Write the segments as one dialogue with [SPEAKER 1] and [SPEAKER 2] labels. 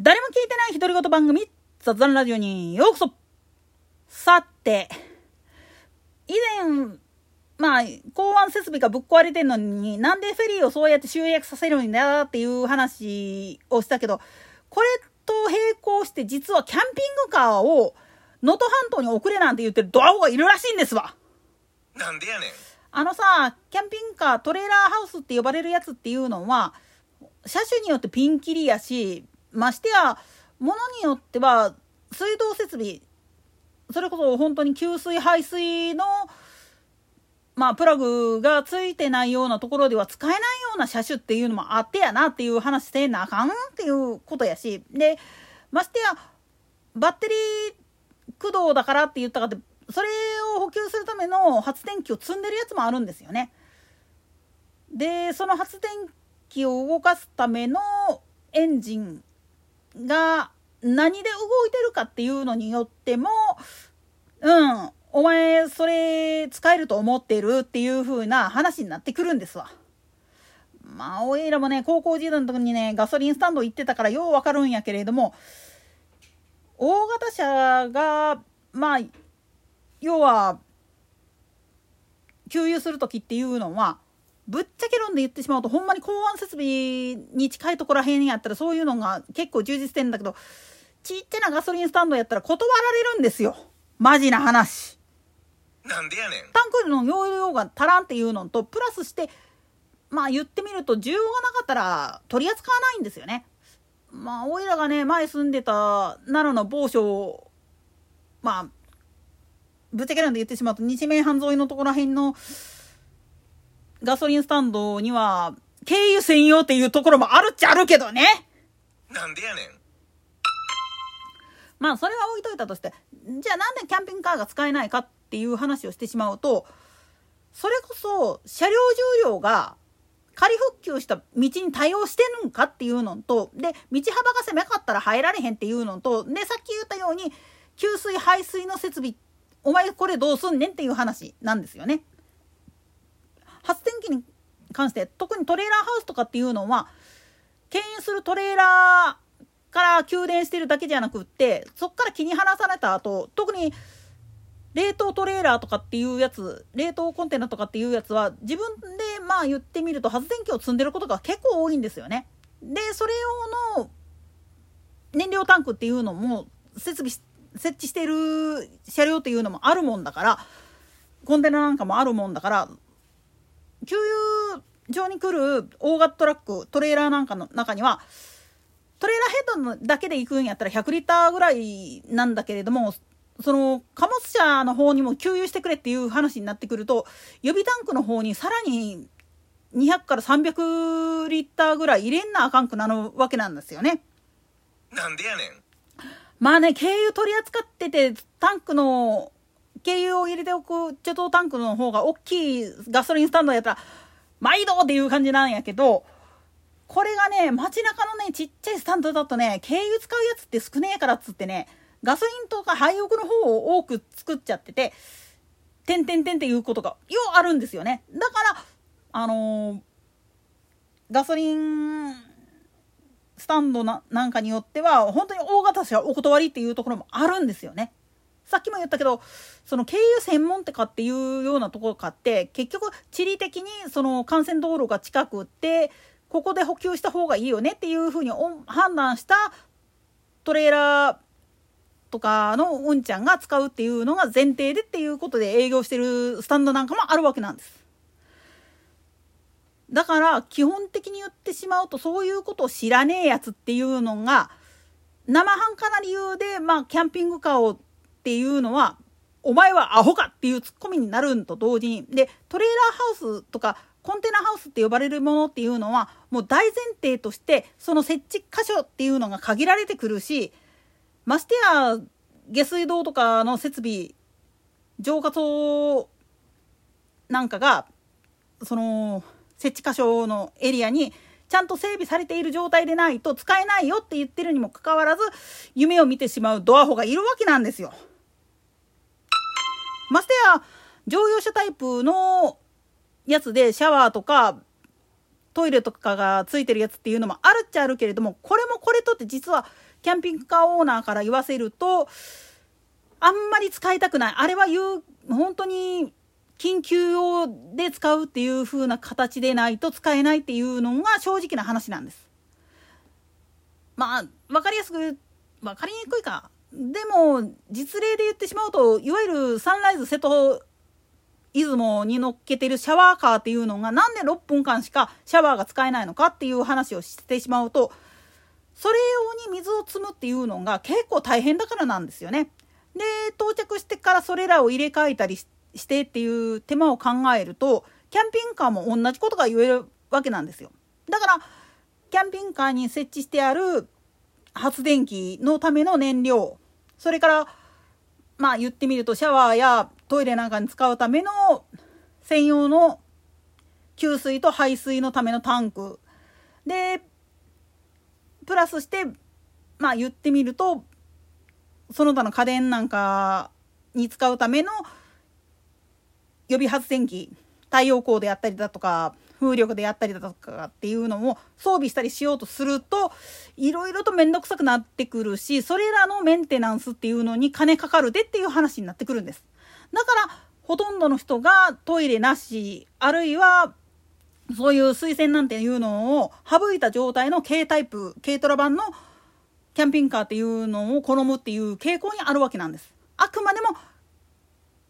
[SPEAKER 1] 誰も聞いてない独り言番組、雑談ラジオにようこそさて、以前、まあ、港湾設備がぶっ壊れてんのに、なんでフェリーをそうやって集約させるんだっていう話をしたけど、これと並行して実はキャンピングカーを能登半島に送れなんて言ってるドアホがいるらしいんですわ。
[SPEAKER 2] なんでやねん。
[SPEAKER 1] あのさ、キャンピングカー、トレーラーハウスって呼ばれるやつっていうのは、車種によってピンキリやし、ましてや、ものによっては、水道設備、それこそ本当に給水排水の、まあ、プラグがついてないようなところでは使えないような車種っていうのもあってやなっていう話せなあかんっていうことやし、で、ましてや、バッテリー駆動だからって言ったかって、それを補給するための発電機を積んでるやつもあるんですよね。で、その発電機を動かすためのエンジンが何で動いてるかっていうのによっても、うん、お前それ使えると思ってるっていう風な話になってくるんですわ。まあ、おいらもね、高校時代の時にね、ガソリンスタンド行ってたからようわかるんやけれども、大型車が、まあ、要は、給油する時っていうのは、ぶっちゃけ論で言ってしまうとほんまに港湾設備に近いところらへんやったらそういうのが結構充実してんだけどちっちゃなガソリンスタンドやったら断られるんですよ。マジな話。
[SPEAKER 2] なんでやねん。
[SPEAKER 1] タンクの容量が足らんっていうのとプラスしてまあ言ってみると需要がなかったら取り扱わないんですよね。まあおいらがね前住んでた奈良の某所まあぶっちゃけなんで言ってしまうと西名阪沿いのところらへんのガソリンスタンドには、経由専用っていうところもあるっちゃあるけどね。
[SPEAKER 2] なんでやねん。
[SPEAKER 1] まあ、それは置いといたとして、じゃあなんでキャンピングカーが使えないかっていう話をしてしまうと、それこそ車両重量が仮復旧した道に対応してるんかっていうのと、で、道幅が狭かったら入られへんっていうのと、で、さっき言ったように、給水排水の設備、お前これどうすんねんっていう話なんですよね。発電機に関して特にトレーラーハウスとかっていうのは牽引するトレーラーから給電してるだけじゃなくってそっから気に離された後特に冷凍トレーラーとかっていうやつ冷凍コンテナとかっていうやつは自分でまあ言ってみると発電機を積んでることが結構多いんですよね。でそれ用の燃料タンクっていうのも設備設置してる車両っていうのもあるもんだからコンテナなんかもあるもんだから給油場に来る大型トラックトレーラーなんかの中にはトレーラーヘッドだけで行くんやったら100リッターぐらいなんだけれどもその貨物車の方にも給油してくれっていう話になってくると予備タンクの方にさらに200から300リッターぐらい入れんなあかんくなるわけなんですよね。
[SPEAKER 2] なんでやねん。
[SPEAKER 1] まあね、軽油取り扱ってて、タンクの軽油を入れておく貯蔵タンクの方が大きいガソリンスタンドやったら、毎度っていう感じなんやけど、これがね、街中のね、ちっちゃいスタンドだとね、軽油使うやつって少ねえからっつってね、ガソリンとか廃屋の方を多く作っちゃってて、てんてんてんっていうことがようあるんですよね。だから、あのー、ガソリンスタンドななんかによっては、本当に大型車お断りっていうところもあるんですよね。さっきも言ったけどその経由専門ってかっていうようなところかって結局地理的にその幹線道路が近くってここで補給した方がいいよねっていうふうに判断したトレーラーとかのうんちゃんが使うっていうのが前提でっていうことで営業してるスタンドなんかもあるわけなんです。だから基本的に言ってしまうとそういうことを知らねえやつっていうのが生半可な理由でまあキャンピングカーをっていうのはお前はアホかっていうツッコミになるんと同時にでトレーラーハウスとかコンテナハウスって呼ばれるものっていうのはもう大前提としてその設置箇所っていうのが限られてくるしましてや下水道とかの設備浄化槽なんかがその設置箇所のエリアにちゃんと整備されている状態でないと使えないよって言ってるにもかかわらず夢を見てしまうドアホがいるわけなんですよ。ましてや乗用車タイプのやつでシャワーとかトイレとかがついてるやつっていうのもあるっちゃあるけれどもこれもこれとって実はキャンピングカーオーナーから言わせるとあんまり使いたくないあれは言う本当に緊急用で使うっていう風な形でないと使えないっていうのが正直な話なんです。まあ分かりやすく分かりにくいかでも実例で言ってしまうといわゆるサンライズ瀬戸出雲に乗っけてるシャワーカーっていうのがなんで6分間しかシャワーが使えないのかっていう話をしてしまうとそれ用に水を積むっていうのが結構大変だからなんですよね。で到着してからそれらを入れ替えたりしてっていう手間を考えるとキャンピングカーも同じことが言えるわけなんですよ。だからキャンピングカーに設置してある発電機のための燃料。それからまあ言ってみるとシャワーやトイレなんかに使うための専用の給水と排水のためのタンク。でプラスしてまあ言ってみるとその他の家電なんかに使うための予備発電機太陽光であったりだとか風力でやったりだとかっていうのを装備したりしようとするといろいろと面倒くさくなってくるしそれらのメンテナンスっていうのに金かかるでっていう話になってくるんです。だからほとんどの人がトイレなしあるいはそういう水洗なんていうのを省いた状態の軽タイプ軽トラ版のキャンピングカーっていうのを好むっていう傾向にあるわけなんです。あくまでも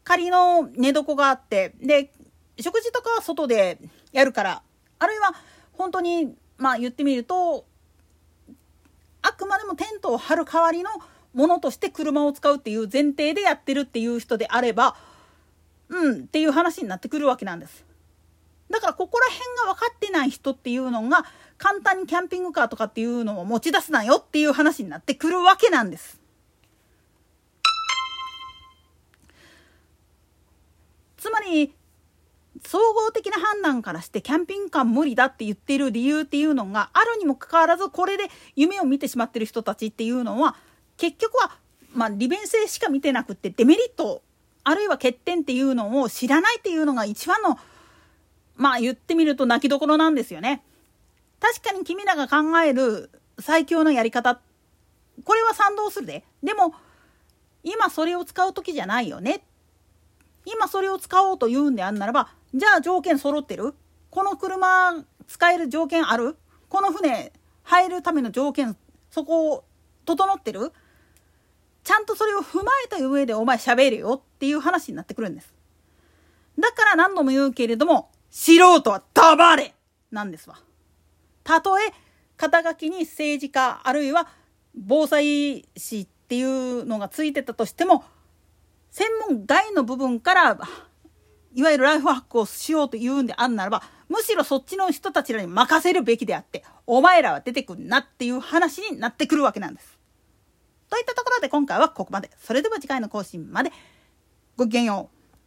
[SPEAKER 1] 仮の寝床があってで食事とかは外でやるからあるいは本当にまあ言ってみるとあくまでもテントを張る代わりのものとして車を使うっていう前提でやってるっていう人であればうんっていう話になってくるわけなんです。だからここら辺が分かってない人っていうのが簡単にキャンピングカーとかっていうのを持ち出すなよっていう話になってくるわけなんです。総合的な判断からしてキャンピングカー無理だって言ってる理由っていうのがあるにもかかわらずこれで夢を見てしまってる人たちっていうのは結局はまあ利便性しか見てなくってデメリットあるいは欠点っていうのを知らないっていうのが一番のまあ言ってみると泣きどころなんですよね。確かに君らが考える最強のやり方これは賛同するで。でも今それを使う時じゃないよね。今それを使おうと言うんであんならばじゃあ条件揃ってる？この車使える条件ある？この船入るための条件そこを整ってる？ちゃんとそれを踏まえた上でお前喋るよ？っていう話になってくるんです。だから何度も言うけれども素人は黙れ！なんですわ。たとえ肩書きに政治家あるいは防災士っていうのがついてたとしても専門外の部分からいわゆるライフハックをしようというんであんならばむしろそっちの人たちらに任せるべきであってお前らは出てくんなっていう話になってくるわけなんです。といったところで今回はここまで。それでは次回の更新までごきげんよう。